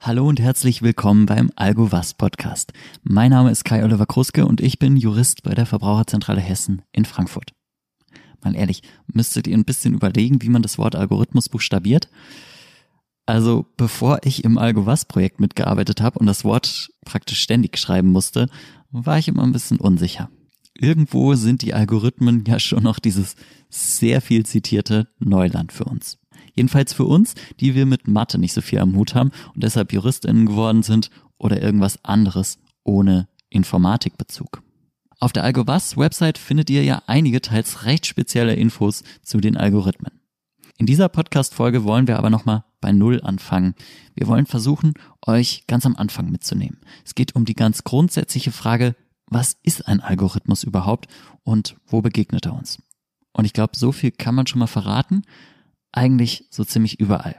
Hallo und herzlich willkommen beim Algo Was Podcast. Mein Name ist Kai Oliver Kruske und ich bin Jurist bei der Verbraucherzentrale Hessen in Frankfurt. Mal ehrlich, müsstet ihr ein bisschen überlegen, wie man das Wort Algorithmus buchstabiert? Also, bevor ich im Algo Was Projekt mitgearbeitet habe und das Wort praktisch ständig schreiben musste, war ich immer ein bisschen unsicher. Irgendwo sind die Algorithmen ja schon noch dieses sehr viel zitierte Neuland für uns. Jedenfalls für uns, die wir mit Mathe nicht so viel am Hut haben und deshalb JuristInnen geworden sind oder irgendwas anderes ohne Informatikbezug. Auf der AlgoVas Website findet ihr ja einige teils recht spezielle Infos zu den Algorithmen. In dieser Podcast-Folge wollen wir aber nochmal bei Null anfangen. Wir wollen versuchen, euch ganz am Anfang mitzunehmen. Es geht um die ganz grundsätzliche Frage, was ist ein Algorithmus überhaupt und wo begegnet er uns? Und ich glaube, so viel kann man schon mal verraten eigentlich so ziemlich überall.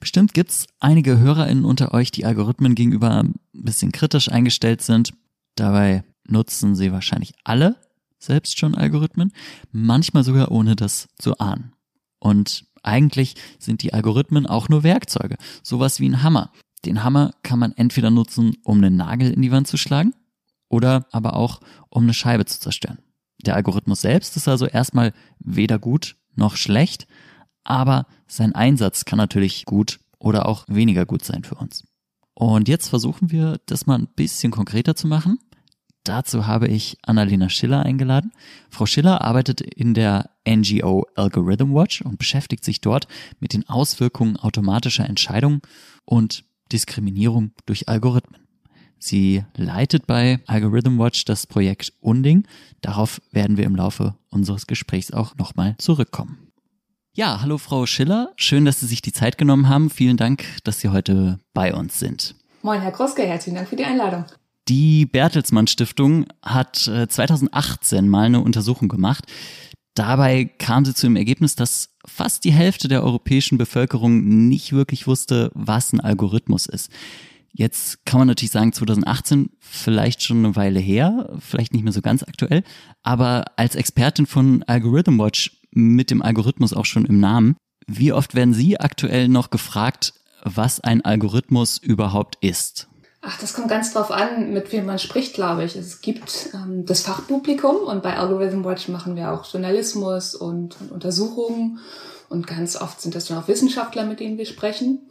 Bestimmt gibt's einige HörerInnen unter euch, die Algorithmen gegenüber ein bisschen kritisch eingestellt sind. Dabei nutzen sie wahrscheinlich alle selbst schon Algorithmen, manchmal sogar ohne das zu ahnen. Und eigentlich sind die Algorithmen auch nur Werkzeuge, sowas wie ein Hammer. Den Hammer kann man entweder nutzen, um einen Nagel in die Wand zu schlagen, oder aber auch, um eine Scheibe zu zerstören. Der Algorithmus selbst ist also erstmal weder gut noch schlecht, aber sein Einsatz kann natürlich gut oder auch weniger gut sein für uns. Und jetzt versuchen wir, das mal ein bisschen konkreter zu machen. Dazu habe ich Annalena Schiller eingeladen. Frau Schiller arbeitet in der NGO Algorithm Watch und beschäftigt sich dort mit den Auswirkungen automatischer Entscheidungen und Diskriminierung durch Algorithmen. Sie leitet bei Algorithm Watch das Projekt Unding. Darauf werden wir im Laufe unseres Gesprächs auch nochmal zurückkommen. Ja, hallo Frau Schiller. Schön, dass Sie sich die Zeit genommen haben. Vielen Dank, dass Sie heute bei uns sind. Moin, Herr Kroske. Herzlichen Dank für die Einladung. Die Bertelsmann Stiftung hat 2018 äh, mal eine Untersuchung gemacht. Dabei kam sie zu dem Ergebnis, dass fast die Hälfte der europäischen Bevölkerung nicht wirklich wusste, was ein Algorithmus ist. Jetzt kann man natürlich sagen, 2018 vielleicht schon eine Weile her, vielleicht nicht mehr so ganz aktuell, aber als Expertin von Algorithm Watch mit dem Algorithmus auch schon im Namen. Wie oft werden Sie aktuell noch gefragt, was ein Algorithmus überhaupt ist? Ach, das kommt ganz drauf an, mit wem man spricht, glaube ich. Es gibt ähm, das Fachpublikum und bei Algorithm Watch machen wir auch Journalismus und, und Untersuchungen und ganz oft sind das dann auch Wissenschaftler, mit denen wir sprechen.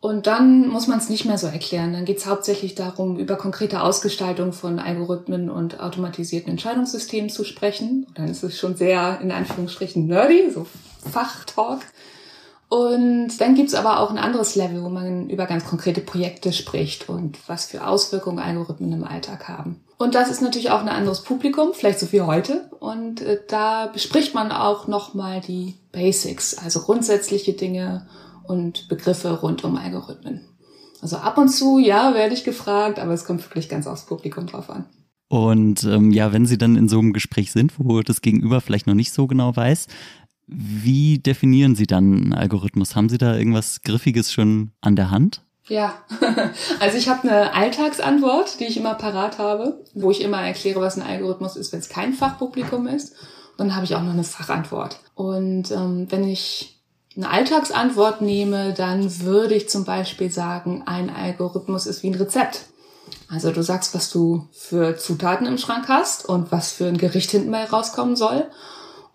Und dann muss man es nicht mehr so erklären. Dann geht es hauptsächlich darum, über konkrete Ausgestaltung von Algorithmen und automatisierten Entscheidungssystemen zu sprechen. Und dann ist es schon sehr, in Anführungsstrichen, nerdy, so Fachtalk. Und dann gibt's aber auch ein anderes Level, wo man über ganz konkrete Projekte spricht und was für Auswirkungen Algorithmen im Alltag haben. Und das ist natürlich auch ein anderes Publikum, vielleicht so wie heute. Und äh, da bespricht man auch nochmal die Basics, also grundsätzliche Dinge und Begriffe rund um Algorithmen. Also ab und zu, ja, werde ich gefragt, aber es kommt wirklich ganz aufs Publikum drauf an. Und ähm, ja, wenn Sie dann in so einem Gespräch sind, wo das Gegenüber vielleicht noch nicht so genau weiß, wie definieren Sie dann einen Algorithmus? Haben Sie da irgendwas Griffiges schon an der Hand? Ja, also ich habe eine Alltagsantwort, die ich immer parat habe, wo ich immer erkläre, was ein Algorithmus ist, wenn es kein Fachpublikum ist. Und dann habe ich auch noch eine Fachantwort. Und ähm, wenn ich eine Alltagsantwort nehme, dann würde ich zum Beispiel sagen, ein Algorithmus ist wie ein Rezept. Also du sagst, was du für Zutaten im Schrank hast und was für ein Gericht hinten mal rauskommen soll.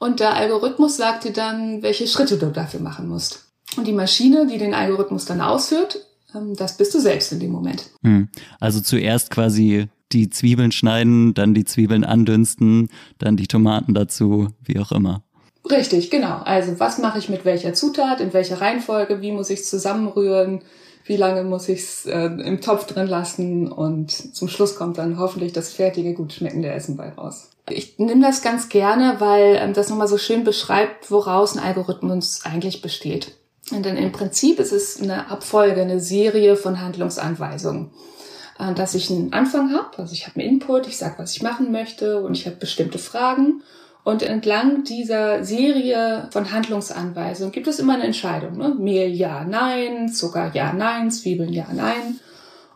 Und der Algorithmus sagt dir dann, welche Schritte du dafür machen musst. Und die Maschine, die den Algorithmus dann ausführt, ähm, das bist du selbst in dem Moment. Hm. Also zuerst quasi die Zwiebeln schneiden, dann die Zwiebeln andünsten, dann die Tomaten dazu, wie auch immer. Richtig, genau. Also was mache ich mit welcher Zutat, in welcher Reihenfolge, wie muss ich es zusammenrühren, wie lange muss ich es äh, im Topf drin lassen und zum Schluss kommt dann hoffentlich das fertige, gut schmeckende Essen bei raus. Ich nehme das ganz gerne, weil ähm, das nochmal so schön beschreibt, woraus ein Algorithmus eigentlich besteht. Dann im Prinzip ist es eine Abfolge, eine Serie von Handlungsanweisungen äh, dass ich einen Anfang habe, also ich habe einen Input, ich sage, was ich machen möchte und ich habe bestimmte Fragen und entlang dieser Serie von Handlungsanweisungen gibt es immer eine Entscheidung. Ne? Mehl ja, nein, Zucker ja, nein, Zwiebeln ja, nein.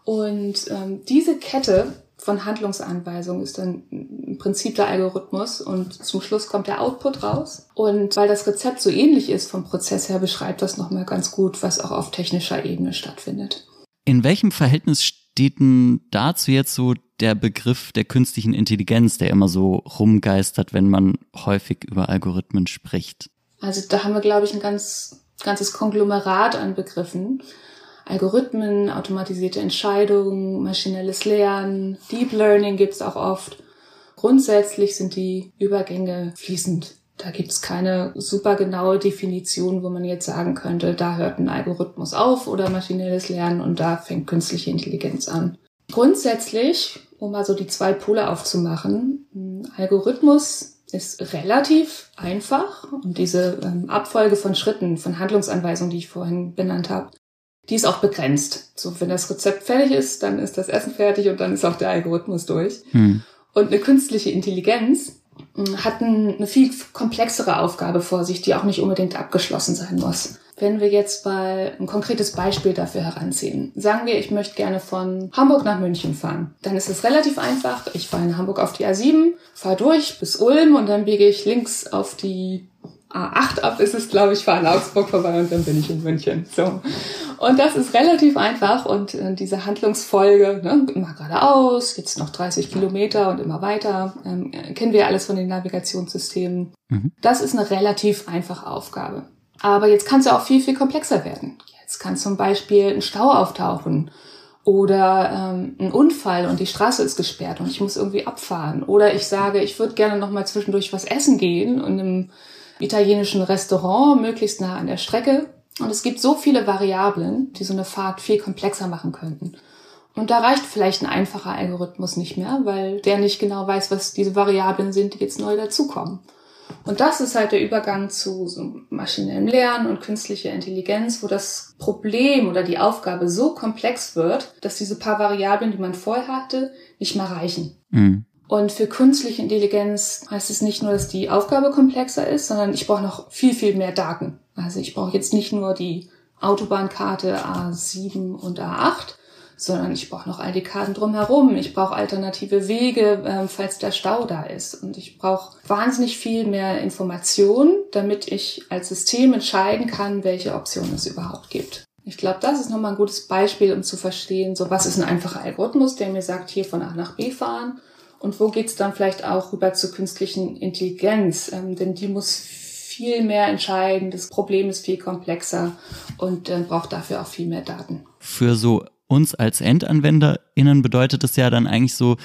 Und ähm, diese Kette von Handlungsanweisungen ist dann im Prinzip der Algorithmus und zum Schluss kommt der Output raus. Und weil das Rezept so ähnlich ist vom Prozess her, beschreibt das nochmal ganz gut, was auch auf technischer Ebene stattfindet. In welchem Verhältnis steht denn dazu jetzt so der Begriff der künstlichen Intelligenz, der immer so rumgeistert, wenn man häufig über Algorithmen spricht? Also da haben wir, glaube ich, ein ganz, ganzes Konglomerat an Begriffen. Algorithmen, automatisierte Entscheidungen, maschinelles Lernen, Deep Learning gibt's auch oft. Grundsätzlich sind die Übergänge fließend. Da gibt's keine super genaue Definition, wo man jetzt sagen könnte, da hört ein Algorithmus auf oder maschinelles Lernen und da fängt künstliche Intelligenz an. Grundsätzlich, um mal so die zwei Pole aufzumachen, ein Algorithmus ist relativ einfach und diese ähm, Abfolge von Schritten, von Handlungsanweisungen, die ich vorhin benannt habe, die ist auch begrenzt. So, wenn das Rezept fertig ist, dann ist das Essen fertig und dann ist auch der Algorithmus durch. Hm. Und eine künstliche Intelligenz hm, hat eine viel komplexere Aufgabe vor sich, die auch nicht unbedingt abgeschlossen sein muss. Wenn wir jetzt mal ein konkretes Beispiel dafür heranziehen. Sagen wir, ich möchte gerne von Hamburg nach München fahren. Dann ist es relativ einfach. Ich fahre in Hamburg auf die A7, fahre durch bis Ulm und dann biege ich links auf die A8 ab ist es, glaube ich, fahre in Augsburg vorbei und dann bin ich in München. So. Und das ist relativ einfach und äh, diese Handlungsfolge, ne, immer geradeaus, jetzt noch 30 Kilometer und immer weiter, ähm, kennen wir alles von den Navigationssystemen. Mhm. Das ist eine relativ einfache Aufgabe. Aber jetzt kann es ja auch viel, viel komplexer werden. Jetzt kann zum Beispiel ein Stau auftauchen oder ähm, ein Unfall und die Straße ist gesperrt und ich muss irgendwie abfahren. Oder ich sage, ich würde gerne noch mal zwischendurch was essen gehen und im italienischen Restaurant, möglichst nah an der Strecke. Und es gibt so viele Variablen, die so eine Fahrt viel komplexer machen könnten. Und da reicht vielleicht ein einfacher Algorithmus nicht mehr, weil der nicht genau weiß, was diese Variablen sind, die jetzt neu dazukommen. Und das ist halt der Übergang zu so maschinellem Lernen und künstlicher Intelligenz, wo das Problem oder die Aufgabe so komplex wird, dass diese paar Variablen, die man vorher hatte, nicht mehr reichen. Mhm. Und für künstliche Intelligenz heißt es nicht nur, dass die Aufgabe komplexer ist, sondern ich brauche noch viel, viel mehr Daten. Also ich brauche jetzt nicht nur die Autobahnkarte A7 und A8, sondern ich brauche noch all die Karten drumherum. Ich brauche alternative Wege, äh, falls der Stau da ist. Und ich brauche wahnsinnig viel mehr Informationen, damit ich als System entscheiden kann, welche Optionen es überhaupt gibt. Ich glaube, das ist nochmal ein gutes Beispiel, um zu verstehen, so was ist ein einfacher Algorithmus, der mir sagt, hier von A nach B fahren und wo geht's dann vielleicht auch rüber zur künstlichen Intelligenz? Ähm, denn die muss viel mehr entscheiden, das Problem ist viel komplexer und äh, braucht dafür auch viel mehr Daten. Für so uns als EndanwenderInnen bedeutet das ja dann eigentlich so,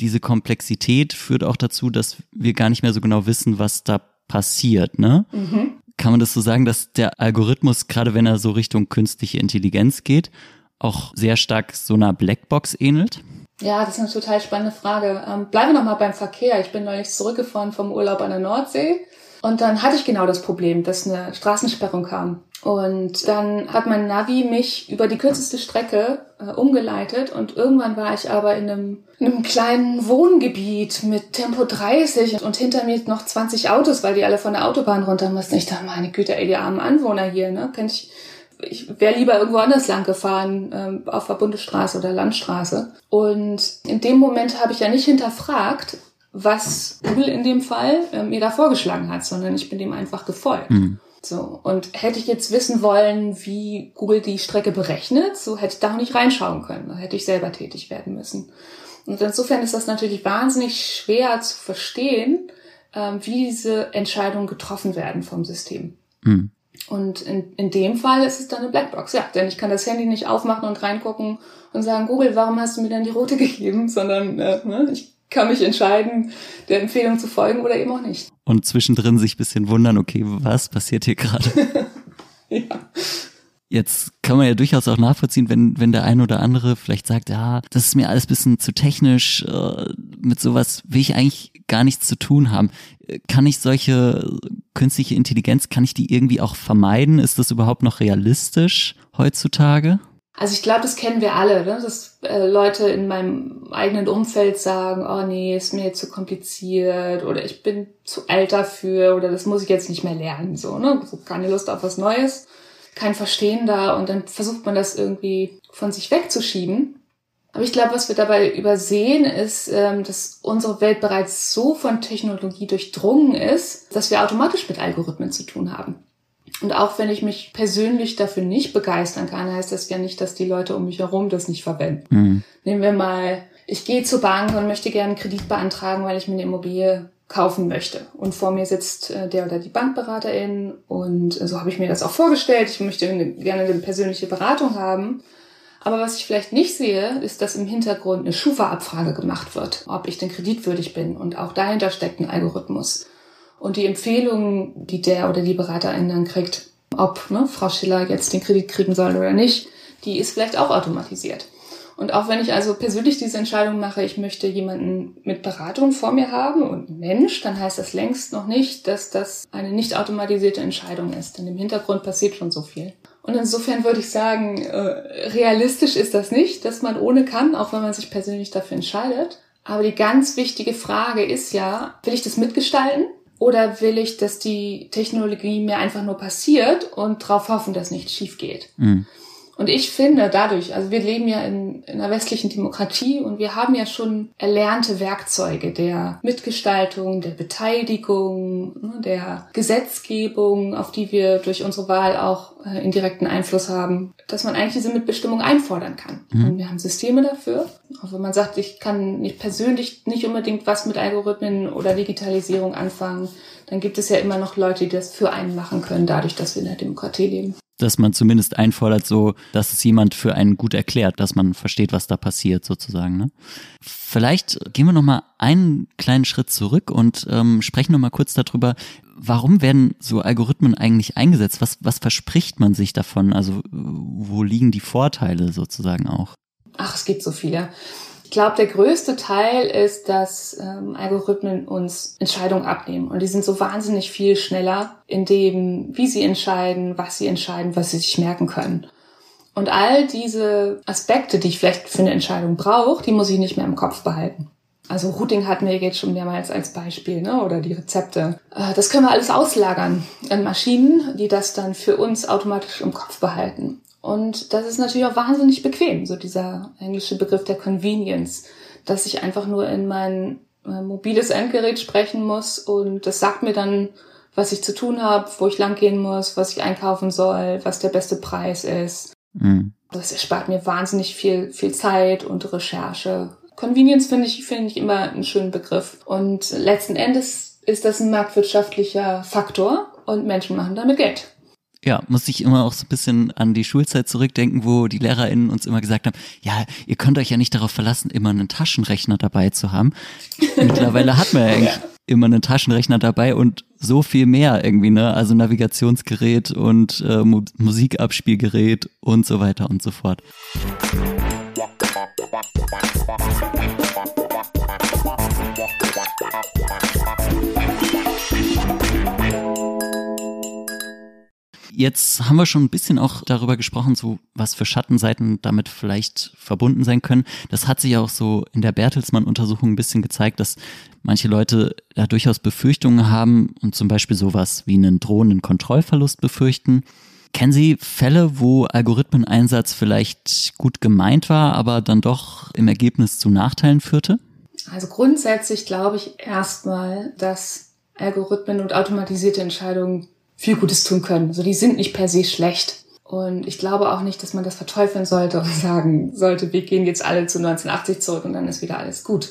diese Komplexität führt auch dazu, dass wir gar nicht mehr so genau wissen, was da passiert, ne? Mhm. Kann man das so sagen, dass der Algorithmus, gerade wenn er so Richtung künstliche Intelligenz geht, auch sehr stark so einer Blackbox ähnelt? Ja, das ist eine total spannende Frage. Ähm, bleiben wir nochmal beim Verkehr. Ich bin neulich zurückgefahren vom Urlaub an der Nordsee und dann hatte ich genau das Problem, dass eine Straßensperrung kam. Und dann hat mein Navi mich über die kürzeste Strecke äh, umgeleitet und irgendwann war ich aber in einem, in einem kleinen Wohngebiet mit Tempo 30 und hinter mir noch 20 Autos, weil die alle von der Autobahn runter mussten. Ich dachte, meine Güte, ey, die armen Anwohner hier, ne? Könnte ich ich wäre lieber irgendwo anders lang gefahren, ähm, auf der Bundesstraße oder Landstraße. Und in dem Moment habe ich ja nicht hinterfragt, was Google in dem Fall äh, mir da vorgeschlagen hat, sondern ich bin dem einfach gefolgt. Mhm. So. Und hätte ich jetzt wissen wollen, wie Google die Strecke berechnet, so hätte ich da auch nicht reinschauen können. Da hätte ich selber tätig werden müssen. Und insofern ist das natürlich wahnsinnig schwer zu verstehen, ähm, wie diese Entscheidungen getroffen werden vom System. Mhm. Und in, in dem Fall ist es dann eine Blackbox, ja. Denn ich kann das Handy nicht aufmachen und reingucken und sagen, Google, warum hast du mir dann die rote gegeben? Sondern äh, ne, ich kann mich entscheiden, der Empfehlung zu folgen oder eben auch nicht. Und zwischendrin sich bisschen wundern, okay, was passiert hier gerade? ja. Jetzt kann man ja durchaus auch nachvollziehen, wenn, wenn der ein oder andere vielleicht sagt, ja, das ist mir alles bisschen zu technisch, äh, mit sowas will ich eigentlich gar nichts zu tun haben. Kann ich solche künstliche Intelligenz, kann ich die irgendwie auch vermeiden? Ist das überhaupt noch realistisch heutzutage? Also ich glaube, das kennen wir alle, ne? dass äh, Leute in meinem eigenen Umfeld sagen, oh nee, ist mir jetzt zu kompliziert oder ich bin zu alt dafür oder das muss ich jetzt nicht mehr lernen, so, ne? So keine Lust auf was Neues, kein Verstehen da und dann versucht man das irgendwie von sich wegzuschieben. Aber ich glaube, was wir dabei übersehen, ist, ähm, dass unsere Welt bereits so von Technologie durchdrungen ist, dass wir automatisch mit Algorithmen zu tun haben. Und auch wenn ich mich persönlich dafür nicht begeistern kann, heißt das ja nicht, dass die Leute um mich herum das nicht verwenden. Mhm. Nehmen wir mal, ich gehe zur Bank und möchte gerne einen Kredit beantragen, weil ich mir eine Immobilie kaufen möchte. Und vor mir sitzt äh, der oder die Bankberaterin und so habe ich mir das auch vorgestellt. Ich möchte gerne eine persönliche Beratung haben. Aber was ich vielleicht nicht sehe, ist, dass im Hintergrund eine Schufa-Abfrage gemacht wird, ob ich denn kreditwürdig bin. Und auch dahinter steckt ein Algorithmus. Und die Empfehlungen, die der oder die Beraterin dann kriegt, ob ne, Frau Schiller jetzt den Kredit kriegen soll oder nicht, die ist vielleicht auch automatisiert. Und auch wenn ich also persönlich diese Entscheidung mache, ich möchte jemanden mit Beratung vor mir haben und Mensch, dann heißt das längst noch nicht, dass das eine nicht automatisierte Entscheidung ist. Denn im Hintergrund passiert schon so viel. Und insofern würde ich sagen, äh, realistisch ist das nicht, dass man ohne kann, auch wenn man sich persönlich dafür entscheidet. Aber die ganz wichtige Frage ist ja, will ich das mitgestalten? Oder will ich, dass die Technologie mir einfach nur passiert und darauf hoffen, dass nichts schief geht? Mhm. Und ich finde dadurch, also wir leben ja in, in einer westlichen Demokratie und wir haben ja schon erlernte Werkzeuge der Mitgestaltung, der Beteiligung, ne, der Gesetzgebung, auf die wir durch unsere Wahl auch äh, indirekten Einfluss haben, dass man eigentlich diese Mitbestimmung einfordern kann. Mhm. Und wir haben Systeme dafür. Auch wenn man sagt, ich kann nicht persönlich nicht unbedingt was mit Algorithmen oder Digitalisierung anfangen, dann gibt es ja immer noch Leute, die das für einen machen können, dadurch, dass wir in der Demokratie leben dass man zumindest einfordert, so, dass es jemand für einen gut erklärt, dass man versteht, was da passiert, sozusagen. Ne? Vielleicht gehen wir noch mal einen kleinen Schritt zurück und ähm, sprechen noch mal kurz darüber, warum werden so Algorithmen eigentlich eingesetzt? Was, was verspricht man sich davon? Also wo liegen die Vorteile sozusagen auch? Ach, es gibt so viele glaube, der größte Teil ist, dass ähm, Algorithmen uns Entscheidungen abnehmen. Und die sind so wahnsinnig viel schneller in dem, wie sie entscheiden, was sie entscheiden, was sie sich merken können. Und all diese Aspekte, die ich vielleicht für eine Entscheidung brauche, die muss ich nicht mehr im Kopf behalten. Also Routing hatten wir jetzt schon mehrmals als Beispiel, ne? oder die Rezepte. Äh, das können wir alles auslagern an Maschinen, die das dann für uns automatisch im Kopf behalten. Und das ist natürlich auch wahnsinnig bequem, so dieser englische Begriff der Convenience, dass ich einfach nur in mein äh, mobiles Endgerät sprechen muss und das sagt mir dann, was ich zu tun habe, wo ich langgehen muss, was ich einkaufen soll, was der beste Preis ist. Mhm. Das erspart mir wahnsinnig viel, viel Zeit und Recherche. Convenience finde ich, finde ich immer einen schönen Begriff. Und letzten Endes ist das ein marktwirtschaftlicher Faktor und Menschen machen damit Geld. Ja, muss ich immer auch so ein bisschen an die Schulzeit zurückdenken, wo die LehrerInnen uns immer gesagt haben, ja, ihr könnt euch ja nicht darauf verlassen, immer einen Taschenrechner dabei zu haben. Mittlerweile hat man ja eigentlich immer einen Taschenrechner dabei und so viel mehr irgendwie, ne? Also Navigationsgerät und äh, Musikabspielgerät und so weiter und so fort. Jetzt haben wir schon ein bisschen auch darüber gesprochen, so was für Schattenseiten damit vielleicht verbunden sein können. Das hat sich auch so in der Bertelsmann-Untersuchung ein bisschen gezeigt, dass manche Leute da durchaus Befürchtungen haben und zum Beispiel sowas wie einen drohenden Kontrollverlust befürchten. Kennen Sie Fälle, wo Algorithmeneinsatz vielleicht gut gemeint war, aber dann doch im Ergebnis zu Nachteilen führte? Also grundsätzlich glaube ich erstmal, dass Algorithmen und automatisierte Entscheidungen viel Gutes tun können. Also die sind nicht per se schlecht. Und ich glaube auch nicht, dass man das verteufeln sollte und sagen sollte, wir gehen jetzt alle zu 1980 zurück und dann ist wieder alles gut.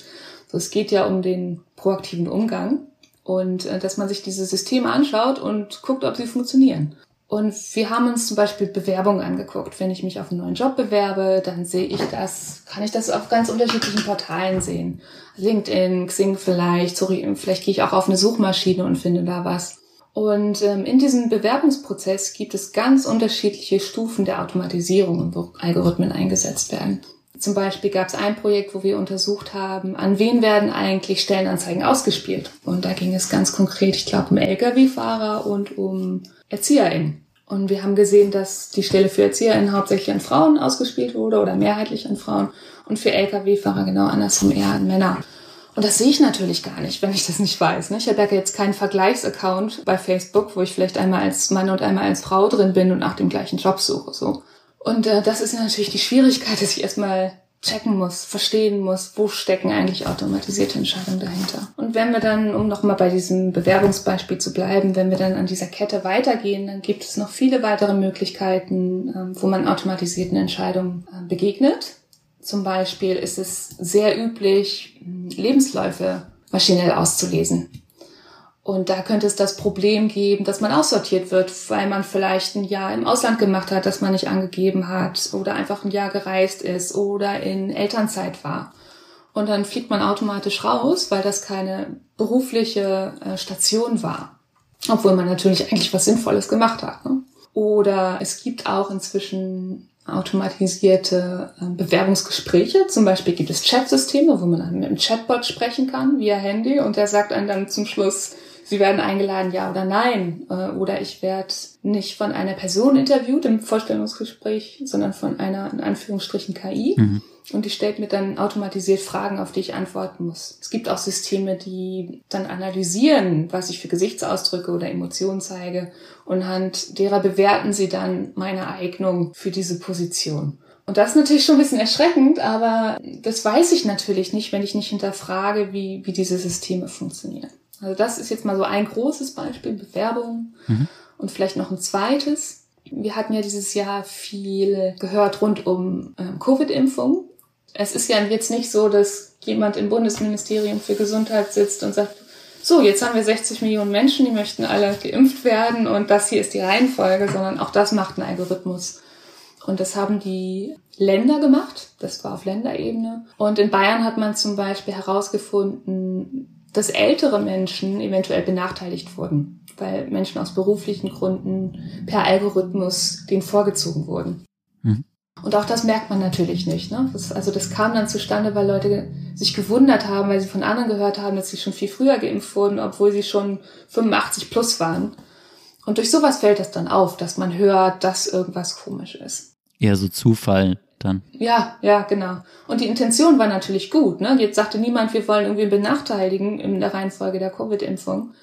So, es geht ja um den proaktiven Umgang und äh, dass man sich diese Systeme anschaut und guckt, ob sie funktionieren. Und wir haben uns zum Beispiel Bewerbungen angeguckt. Wenn ich mich auf einen neuen Job bewerbe, dann sehe ich das, kann ich das auf ganz unterschiedlichen Portalen sehen. LinkedIn, Xing vielleicht, sorry, vielleicht gehe ich auch auf eine Suchmaschine und finde da was. Und ähm, in diesem Bewerbungsprozess gibt es ganz unterschiedliche Stufen der Automatisierung, wo Algorithmen eingesetzt werden. Zum Beispiel gab es ein Projekt, wo wir untersucht haben, an wen werden eigentlich Stellenanzeigen ausgespielt. Und da ging es ganz konkret, ich glaube, um Lkw-Fahrer und um ErzieherInnen. Und wir haben gesehen, dass die Stelle für ErzieherInnen hauptsächlich an Frauen ausgespielt wurde oder mehrheitlich an Frauen und für Lkw-Fahrer genau andersrum eher an Männer. Und das sehe ich natürlich gar nicht, wenn ich das nicht weiß. Ne? Ich habe ja jetzt keinen Vergleichsaccount bei Facebook, wo ich vielleicht einmal als Mann und einmal als Frau drin bin und nach dem gleichen Job suche. So. Und äh, das ist natürlich die Schwierigkeit, dass ich erstmal checken muss, verstehen muss, wo stecken eigentlich automatisierte Entscheidungen dahinter. Und wenn wir dann, um nochmal bei diesem Bewerbungsbeispiel zu bleiben, wenn wir dann an dieser Kette weitergehen, dann gibt es noch viele weitere Möglichkeiten, ähm, wo man automatisierten Entscheidungen äh, begegnet. Zum Beispiel ist es sehr üblich, Lebensläufe maschinell auszulesen. Und da könnte es das Problem geben, dass man aussortiert wird, weil man vielleicht ein Jahr im Ausland gemacht hat, das man nicht angegeben hat, oder einfach ein Jahr gereist ist oder in Elternzeit war. Und dann fliegt man automatisch raus, weil das keine berufliche äh, Station war. Obwohl man natürlich eigentlich was Sinnvolles gemacht hat. Ne? Oder es gibt auch inzwischen automatisierte äh, Bewerbungsgespräche. Zum Beispiel gibt es Chatsysteme, wo man mit einem Chatbot sprechen kann via Handy und der sagt einem dann zum Schluss, Sie werden eingeladen, ja oder nein. Äh, oder ich werde nicht von einer Person interviewt im Vorstellungsgespräch, sondern von einer, in Anführungsstrichen, KI. Mhm. Und die stellt mir dann automatisiert Fragen, auf die ich antworten muss. Es gibt auch Systeme, die dann analysieren, was ich für Gesichtsausdrücke oder Emotionen zeige. Und anhand derer bewerten sie dann meine Eignung für diese Position. Und das ist natürlich schon ein bisschen erschreckend, aber das weiß ich natürlich nicht, wenn ich nicht hinterfrage, wie, wie diese Systeme funktionieren. Also das ist jetzt mal so ein großes Beispiel, Bewerbung. Mhm. Und vielleicht noch ein zweites. Wir hatten ja dieses Jahr viel gehört rund um äh, Covid-Impfung. Es ist ja jetzt nicht so, dass jemand im Bundesministerium für Gesundheit sitzt und sagt, so, jetzt haben wir 60 Millionen Menschen, die möchten alle geimpft werden und das hier ist die Reihenfolge, sondern auch das macht ein Algorithmus. Und das haben die Länder gemacht. Das war auf Länderebene. Und in Bayern hat man zum Beispiel herausgefunden, dass ältere Menschen eventuell benachteiligt wurden, weil Menschen aus beruflichen Gründen per Algorithmus denen vorgezogen wurden. Mhm. Und auch das merkt man natürlich nicht. Ne? Das, also das kam dann zustande, weil Leute sich gewundert haben, weil sie von anderen gehört haben, dass sie schon viel früher geimpft wurden, obwohl sie schon 85 plus waren. Und durch sowas fällt das dann auf, dass man hört, dass irgendwas komisch ist. Eher so Zufall dann. Ja, ja, genau. Und die Intention war natürlich gut. Ne? Jetzt sagte niemand, wir wollen irgendwie benachteiligen in der Reihenfolge der Covid-Impfung.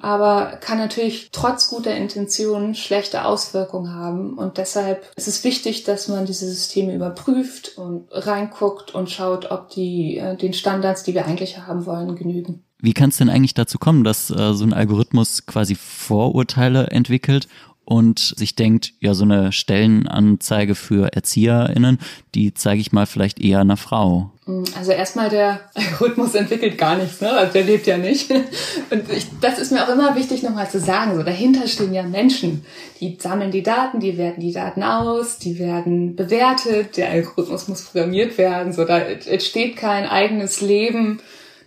Aber kann natürlich trotz guter Intention schlechte Auswirkungen haben. Und deshalb ist es wichtig, dass man diese Systeme überprüft und reinguckt und schaut, ob die äh, den Standards, die wir eigentlich haben wollen, genügen. Wie kann es denn eigentlich dazu kommen, dass äh, so ein Algorithmus quasi Vorurteile entwickelt und sich denkt, ja, so eine Stellenanzeige für ErzieherInnen, die zeige ich mal vielleicht eher einer Frau. Also erstmal der Algorithmus entwickelt gar nichts, ne? Also der lebt ja nicht. Und ich, das ist mir auch immer wichtig nochmal zu sagen. So dahinter stehen ja Menschen. Die sammeln die Daten, die werten die Daten aus, die werden bewertet, der Algorithmus muss programmiert werden. So da entsteht kein eigenes Leben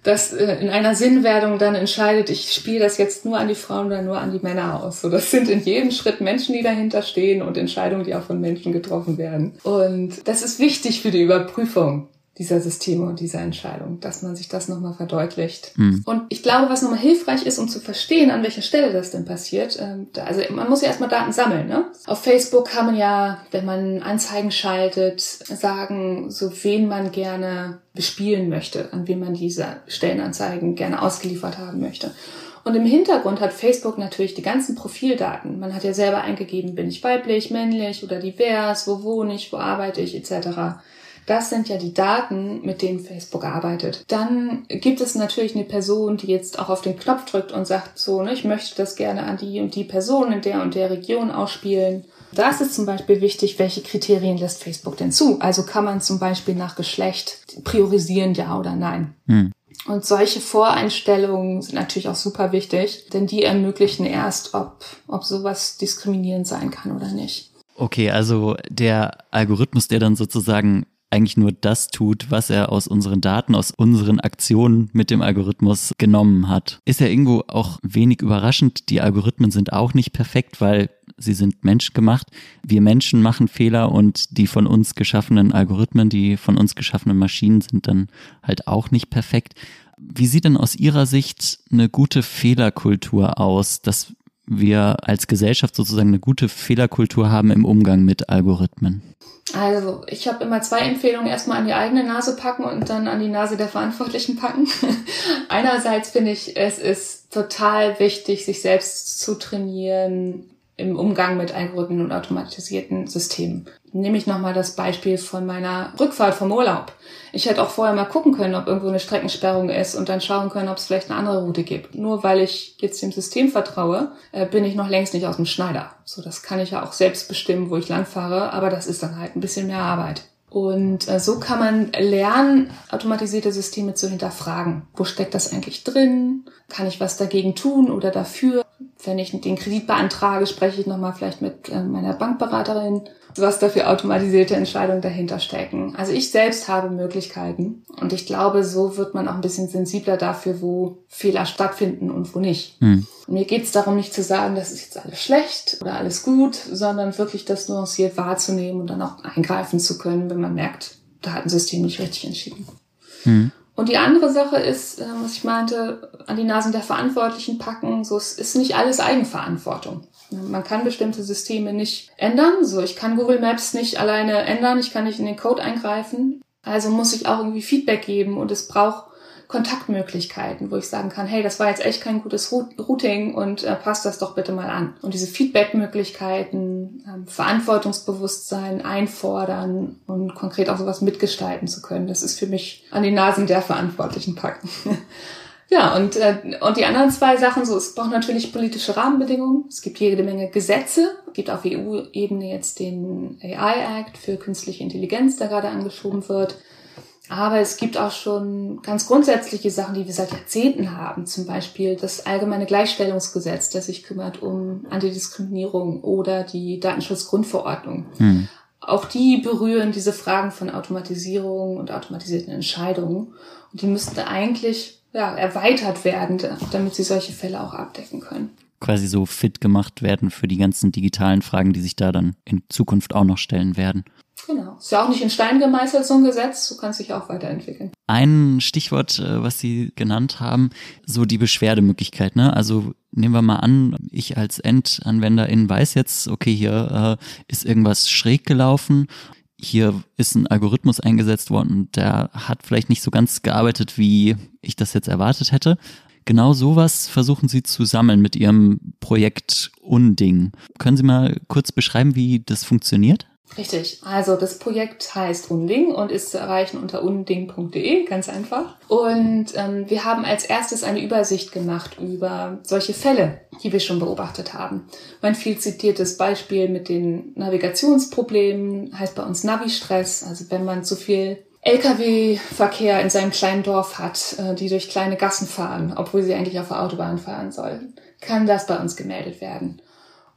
das äh, in einer Sinnwerdung dann entscheidet, ich spiele das jetzt nur an die Frauen oder nur an die Männer aus. So, das sind in jedem Schritt Menschen, die dahinter stehen und Entscheidungen, die auch von Menschen getroffen werden. Und das ist wichtig für die Überprüfung dieser Systeme und dieser Entscheidung, dass man sich das nochmal verdeutlicht. Mhm. Und ich glaube, was nochmal hilfreich ist, um zu verstehen, an welcher Stelle das denn passiert, ähm, also man muss ja erstmal Daten sammeln. Ne? Auf Facebook kann man ja, wenn man Anzeigen schaltet, sagen, so wen man gerne bespielen möchte, an wen man diese Stellenanzeigen gerne ausgeliefert haben möchte. Und im Hintergrund hat Facebook natürlich die ganzen Profildaten. Man hat ja selber eingegeben, bin ich weiblich, männlich oder divers, wo wohne ich, wo arbeite ich etc. Das sind ja die Daten, mit denen Facebook arbeitet. Dann gibt es natürlich eine Person, die jetzt auch auf den Knopf drückt und sagt so, ne, ich möchte das gerne an die und die Person in der und der Region ausspielen. Da ist zum Beispiel wichtig, welche Kriterien lässt Facebook denn zu? Also kann man zum Beispiel nach Geschlecht priorisieren, ja oder nein. Hm. Und solche Voreinstellungen sind natürlich auch super wichtig, denn die ermöglichen erst, ob, ob sowas diskriminierend sein kann oder nicht. Okay, also der Algorithmus, der dann sozusagen eigentlich nur das tut, was er aus unseren Daten, aus unseren Aktionen mit dem Algorithmus genommen hat. Ist ja irgendwo auch wenig überraschend. Die Algorithmen sind auch nicht perfekt, weil sie sind menschgemacht. Wir Menschen machen Fehler und die von uns geschaffenen Algorithmen, die von uns geschaffenen Maschinen sind dann halt auch nicht perfekt. Wie sieht denn aus Ihrer Sicht eine gute Fehlerkultur aus, dass wir als Gesellschaft sozusagen eine gute Fehlerkultur haben im Umgang mit Algorithmen? Also, ich habe immer zwei Empfehlungen. Erstmal an die eigene Nase packen und dann an die Nase der Verantwortlichen packen. Einerseits finde ich, es ist total wichtig, sich selbst zu trainieren, im Umgang mit Algorithmen und automatisierten Systemen. Nehme ich nochmal das Beispiel von meiner Rückfahrt vom Urlaub. Ich hätte auch vorher mal gucken können, ob irgendwo eine Streckensperrung ist und dann schauen können, ob es vielleicht eine andere Route gibt. Nur weil ich jetzt dem System vertraue, äh, bin ich noch längst nicht aus dem Schneider. So, das kann ich ja auch selbst bestimmen, wo ich langfahre, aber das ist dann halt ein bisschen mehr Arbeit. Und äh, so kann man lernen, automatisierte Systeme zu hinterfragen. Wo steckt das eigentlich drin? Kann ich was dagegen tun oder dafür? Wenn ich den Kredit beantrage, spreche ich nochmal vielleicht mit äh, meiner Bankberaterin was da für automatisierte Entscheidungen dahinter stecken. Also ich selbst habe Möglichkeiten und ich glaube, so wird man auch ein bisschen sensibler dafür, wo Fehler stattfinden und wo nicht. Hm. Mir geht es darum, nicht zu sagen, das ist jetzt alles schlecht oder alles gut, sondern wirklich das nuanciert wahrzunehmen und dann auch eingreifen zu können, wenn man merkt, da hat ein System nicht richtig entschieden. Hm. Und die andere Sache ist, äh, was ich meinte, an die Nasen der Verantwortlichen packen. So, es ist nicht alles Eigenverantwortung. Man kann bestimmte Systeme nicht ändern. So, ich kann Google Maps nicht alleine ändern. Ich kann nicht in den Code eingreifen. Also muss ich auch irgendwie Feedback geben und es braucht Kontaktmöglichkeiten, wo ich sagen kann, hey, das war jetzt echt kein gutes Routing und äh, passt das doch bitte mal an. Und diese Feedbackmöglichkeiten, ähm, Verantwortungsbewusstsein einfordern und konkret auch sowas mitgestalten zu können, das ist für mich an die Nasen der Verantwortlichen packen. Ja, und, äh, und die anderen zwei Sachen, so, es braucht natürlich politische Rahmenbedingungen. Es gibt jede Menge Gesetze. Es gibt auf EU-Ebene jetzt den AI-Act für künstliche Intelligenz, der gerade angeschoben wird. Aber es gibt auch schon ganz grundsätzliche Sachen, die wir seit Jahrzehnten haben. Zum Beispiel das allgemeine Gleichstellungsgesetz, das sich kümmert um Antidiskriminierung oder die Datenschutzgrundverordnung. Hm. Auch die berühren diese Fragen von Automatisierung und automatisierten Entscheidungen. Und die müssten eigentlich ja, erweitert werden, damit sie solche Fälle auch abdecken können. Quasi so fit gemacht werden für die ganzen digitalen Fragen, die sich da dann in Zukunft auch noch stellen werden. Genau. Ist ja auch nicht in Stein gemeißelt, so ein Gesetz. So kann sich auch weiterentwickeln. Ein Stichwort, äh, was Sie genannt haben, so die Beschwerdemöglichkeit. Ne? Also nehmen wir mal an, ich als Endanwenderin weiß jetzt, okay, hier äh, ist irgendwas schräg gelaufen hier ist ein Algorithmus eingesetzt worden der hat vielleicht nicht so ganz gearbeitet, wie ich das jetzt erwartet hätte. Genau sowas versuchen Sie zu sammeln mit Ihrem Projekt Unding. Können Sie mal kurz beschreiben, wie das funktioniert? Richtig. Also das Projekt heißt Unding und ist zu erreichen unter unding.de, ganz einfach. Und ähm, wir haben als erstes eine Übersicht gemacht über solche Fälle, die wir schon beobachtet haben. Mein viel zitiertes Beispiel mit den Navigationsproblemen heißt bei uns Navi-Stress. Also wenn man zu viel Lkw-Verkehr in seinem kleinen Dorf hat, äh, die durch kleine Gassen fahren, obwohl sie eigentlich auf der Autobahn fahren sollen, kann das bei uns gemeldet werden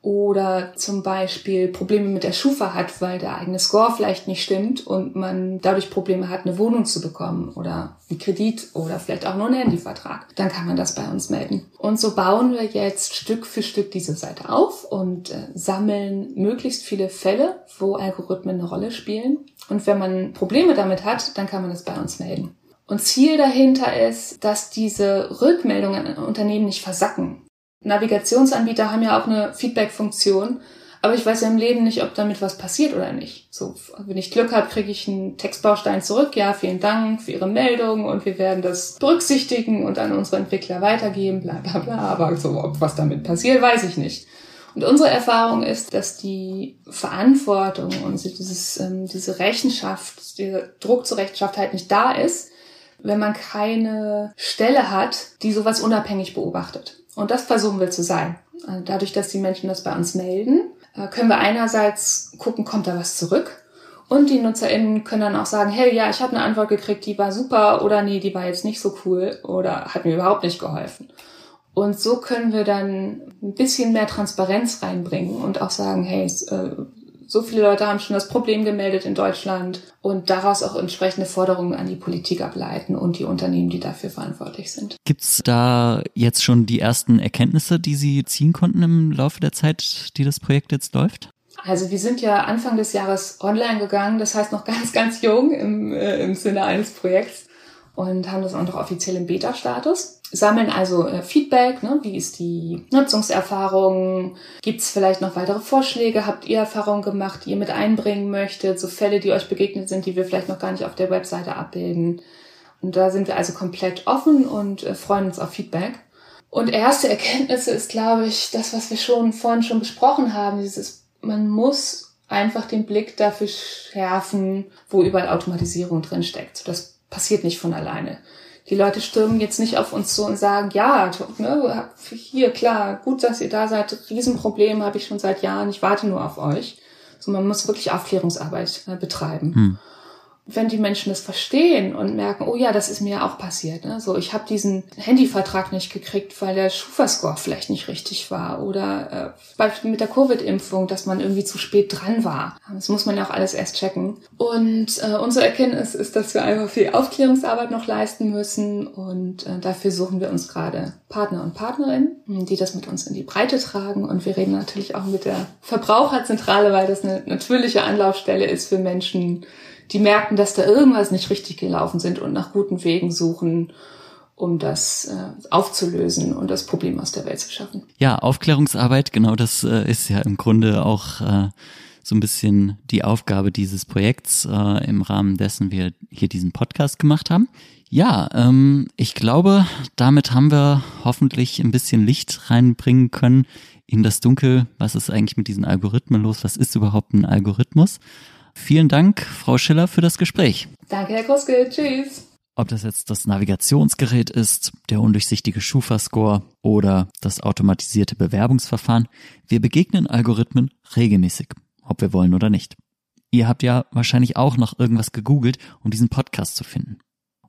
oder zum Beispiel Probleme mit der Schufa hat, weil der eigene Score vielleicht nicht stimmt und man dadurch Probleme hat, eine Wohnung zu bekommen oder einen Kredit oder vielleicht auch nur einen Handyvertrag, dann kann man das bei uns melden. Und so bauen wir jetzt Stück für Stück diese Seite auf und äh, sammeln möglichst viele Fälle, wo Algorithmen eine Rolle spielen. Und wenn man Probleme damit hat, dann kann man das bei uns melden. Und Ziel dahinter ist, dass diese Rückmeldungen an Unternehmen nicht versacken. Navigationsanbieter haben ja auch eine Feedback-Funktion, aber ich weiß ja im Leben nicht, ob damit was passiert oder nicht. So, wenn ich Glück habe, kriege ich einen Textbaustein zurück. Ja, vielen Dank für Ihre Meldung und wir werden das berücksichtigen und an unsere Entwickler weitergeben, bla bla bla. Aber so, ob was damit passiert, weiß ich nicht. Und unsere Erfahrung ist, dass die Verantwortung und dieses, ähm, diese Rechenschaft, dieser Druck zur Rechenschaft halt nicht da ist, wenn man keine Stelle hat, die sowas unabhängig beobachtet. Und das versuchen wir zu sein. Also dadurch, dass die Menschen das bei uns melden, äh, können wir einerseits gucken, kommt da was zurück? Und die NutzerInnen können dann auch sagen, hey, ja, ich habe eine Antwort gekriegt, die war super oder nee, die war jetzt nicht so cool oder hat mir überhaupt nicht geholfen. Und so können wir dann ein bisschen mehr Transparenz reinbringen und auch sagen, hey, äh, so viele Leute haben schon das Problem gemeldet in Deutschland und daraus auch entsprechende Forderungen an die Politik ableiten und die Unternehmen, die dafür verantwortlich sind. Gibt es da jetzt schon die ersten Erkenntnisse, die Sie ziehen konnten im Laufe der Zeit, die das Projekt jetzt läuft? Also wir sind ja Anfang des Jahres online gegangen, das heißt noch ganz, ganz jung im, äh, im Sinne eines Projekts und haben das auch noch offiziell im Beta-Status. Sammeln also äh, Feedback, ne? wie ist die Nutzungserfahrung, gibt es vielleicht noch weitere Vorschläge, habt ihr Erfahrungen gemacht, die ihr mit einbringen möchtet, so Fälle, die euch begegnet sind, die wir vielleicht noch gar nicht auf der Webseite abbilden. Und da sind wir also komplett offen und äh, freuen uns auf Feedback. Und erste Erkenntnisse ist, glaube ich, das, was wir schon vorhin schon besprochen haben, dieses, man muss einfach den Blick dafür schärfen, wo überall Automatisierung drin steckt. Das passiert nicht von alleine. Die Leute stürmen jetzt nicht auf uns zu und sagen, ja, ne, hier, klar, gut, dass ihr da seid, Riesenproblem habe ich schon seit Jahren, ich warte nur auf euch. So, man muss wirklich Aufklärungsarbeit äh, betreiben. Hm wenn die Menschen das verstehen und merken, oh ja, das ist mir auch passiert. Ne? So, ich habe diesen Handyvertrag nicht gekriegt, weil der Schufa-Score vielleicht nicht richtig war oder äh, Beispiel mit der Covid-Impfung, dass man irgendwie zu spät dran war. Das muss man ja auch alles erst checken. Und äh, unsere Erkenntnis ist, dass wir einfach viel Aufklärungsarbeit noch leisten müssen und äh, dafür suchen wir uns gerade Partner und Partnerinnen, die das mit uns in die Breite tragen und wir reden natürlich auch mit der Verbraucherzentrale, weil das eine natürliche Anlaufstelle ist für Menschen, die merken, dass da irgendwas nicht richtig gelaufen sind und nach guten Wegen suchen, um das äh, aufzulösen und das Problem aus der Welt zu schaffen. Ja, Aufklärungsarbeit, genau das äh, ist ja im Grunde auch äh, so ein bisschen die Aufgabe dieses Projekts, äh, im Rahmen dessen wir hier diesen Podcast gemacht haben. Ja, ähm, ich glaube, damit haben wir hoffentlich ein bisschen Licht reinbringen können in das Dunkel. Was ist eigentlich mit diesen Algorithmen los? Was ist überhaupt ein Algorithmus? Vielen Dank, Frau Schiller, für das Gespräch. Danke, Herr Kruske. Tschüss. Ob das jetzt das Navigationsgerät ist, der undurchsichtige Schufa-Score oder das automatisierte Bewerbungsverfahren, wir begegnen Algorithmen regelmäßig, ob wir wollen oder nicht. Ihr habt ja wahrscheinlich auch noch irgendwas gegoogelt, um diesen Podcast zu finden.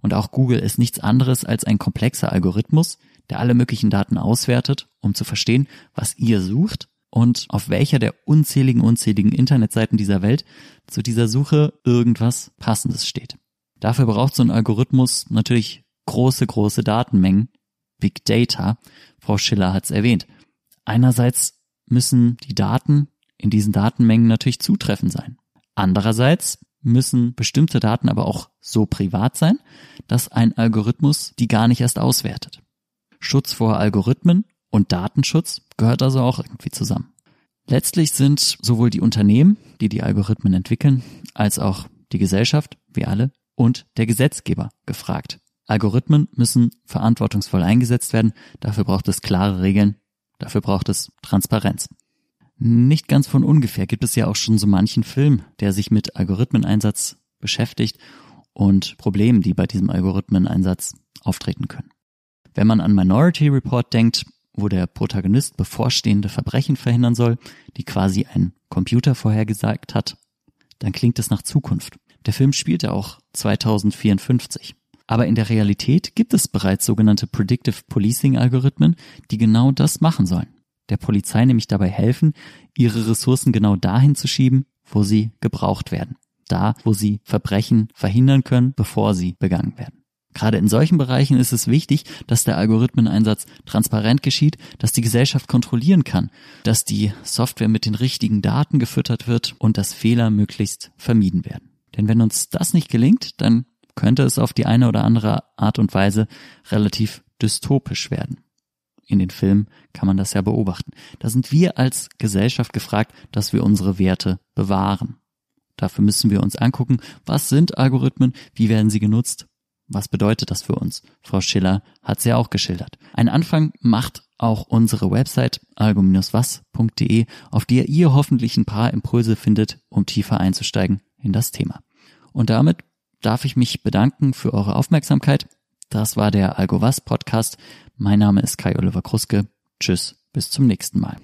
Und auch Google ist nichts anderes als ein komplexer Algorithmus, der alle möglichen Daten auswertet, um zu verstehen, was ihr sucht und auf welcher der unzähligen, unzähligen Internetseiten dieser Welt zu dieser Suche irgendwas Passendes steht. Dafür braucht so ein Algorithmus natürlich große, große Datenmengen, Big Data. Frau Schiller hat es erwähnt. Einerseits müssen die Daten in diesen Datenmengen natürlich zutreffend sein. Andererseits müssen bestimmte Daten aber auch so privat sein, dass ein Algorithmus die gar nicht erst auswertet. Schutz vor Algorithmen und Datenschutz gehört also auch irgendwie zusammen. Letztlich sind sowohl die Unternehmen, die die Algorithmen entwickeln, als auch die Gesellschaft, wir alle, und der Gesetzgeber gefragt. Algorithmen müssen verantwortungsvoll eingesetzt werden, dafür braucht es klare Regeln, dafür braucht es Transparenz. Nicht ganz von ungefähr gibt es ja auch schon so manchen Film, der sich mit Algorithmeneinsatz beschäftigt und Problemen, die bei diesem Algorithmeneinsatz auftreten können. Wenn man an Minority Report denkt, wo der Protagonist bevorstehende Verbrechen verhindern soll, die quasi ein Computer vorhergesagt hat, dann klingt es nach Zukunft. Der Film spielte auch 2054. Aber in der Realität gibt es bereits sogenannte Predictive Policing Algorithmen, die genau das machen sollen. Der Polizei nämlich dabei helfen, ihre Ressourcen genau dahin zu schieben, wo sie gebraucht werden. Da, wo sie Verbrechen verhindern können, bevor sie begangen werden. Gerade in solchen Bereichen ist es wichtig, dass der Algorithmeneinsatz transparent geschieht, dass die Gesellschaft kontrollieren kann, dass die Software mit den richtigen Daten gefüttert wird und dass Fehler möglichst vermieden werden. Denn wenn uns das nicht gelingt, dann könnte es auf die eine oder andere Art und Weise relativ dystopisch werden. In den Filmen kann man das ja beobachten. Da sind wir als Gesellschaft gefragt, dass wir unsere Werte bewahren. Dafür müssen wir uns angucken, was sind Algorithmen, wie werden sie genutzt was bedeutet das für uns? Frau Schiller hat es ja auch geschildert. Ein Anfang macht auch unsere Website algo-was.de, auf der ihr hoffentlich ein paar Impulse findet, um tiefer einzusteigen in das Thema. Und damit darf ich mich bedanken für eure Aufmerksamkeit. Das war der Algo Was Podcast. Mein Name ist Kai Oliver Kruske. Tschüss, bis zum nächsten Mal.